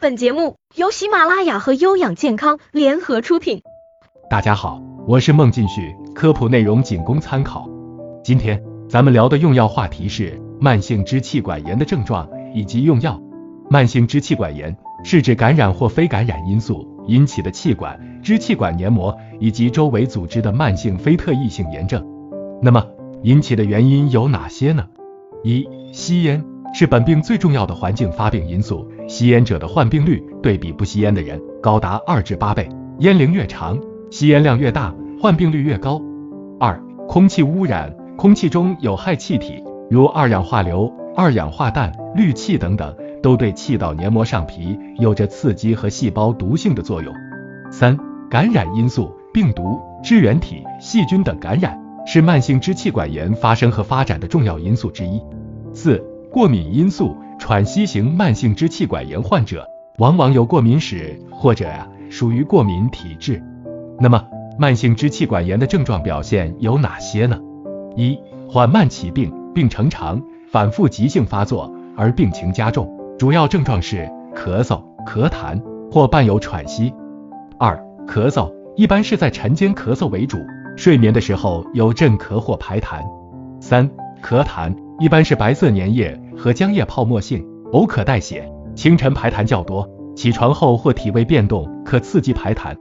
本节目由喜马拉雅和优养健康联合出品。大家好，我是孟进旭，科普内容仅供参考。今天咱们聊的用药话题是慢性支气管炎的症状以及用药。慢性支气管炎是指感染或非感染因素引起的气管、支气管黏膜以及周围组织的慢性非特异性炎症。那么引起的原因有哪些呢？一、吸烟。是本病最重要的环境发病因素，吸烟者的患病率对比不吸烟的人高达二至八倍。烟龄越长，吸烟量越大，患病率越高。二、空气污染，空气中有害气体，如二氧化硫、二氧化氮、氯气等等，都对气道黏膜上皮有着刺激和细胞毒性的作用。三、感染因素，病毒、支原体、细菌等感染是慢性支气管炎发生和发展的重要因素之一。四。过敏因素，喘息型慢性支气管炎患者往往有过敏史，或者呀属于过敏体质。那么，慢性支气管炎的症状表现有哪些呢？一、缓慢起病，病程长，反复急性发作而病情加重，主要症状是咳嗽、咳痰或伴有喘息。二、咳嗽一般是在晨间咳嗽为主，睡眠的时候有阵咳或排痰。三、咳痰。一般是白色粘液和浆液泡沫性，偶可带血，清晨排痰较多，起床后或体位变动可刺激排痰。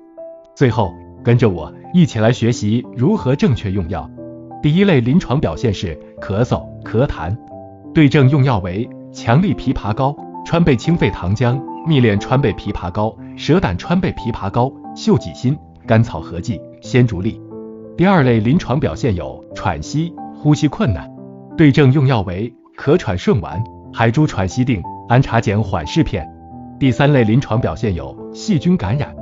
最后，跟着我一起来学习如何正确用药。第一类临床表现是咳嗽、咳痰，对症用药为强力枇杷膏、川贝清肺糖浆、蜜炼川贝枇杷膏、蛇胆川贝枇杷膏、溴己辛、甘草合剂、鲜竹沥。第二类临床表现有喘息、呼吸困难。对症用药为咳喘顺丸、海珠喘息定、氨茶碱缓释片。第三类临床表现有细菌感染。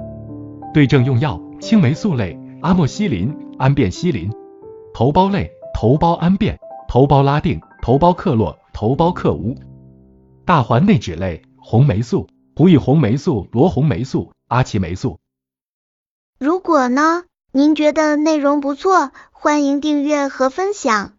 对症用药青霉素类阿莫西林、氨变西林；头孢类头孢氨变、头孢拉定、头孢克洛、头孢克乌；大环内酯类红霉素、胡乙红霉素、罗红霉素、阿奇霉素。如果呢，您觉得内容不错，欢迎订阅和分享。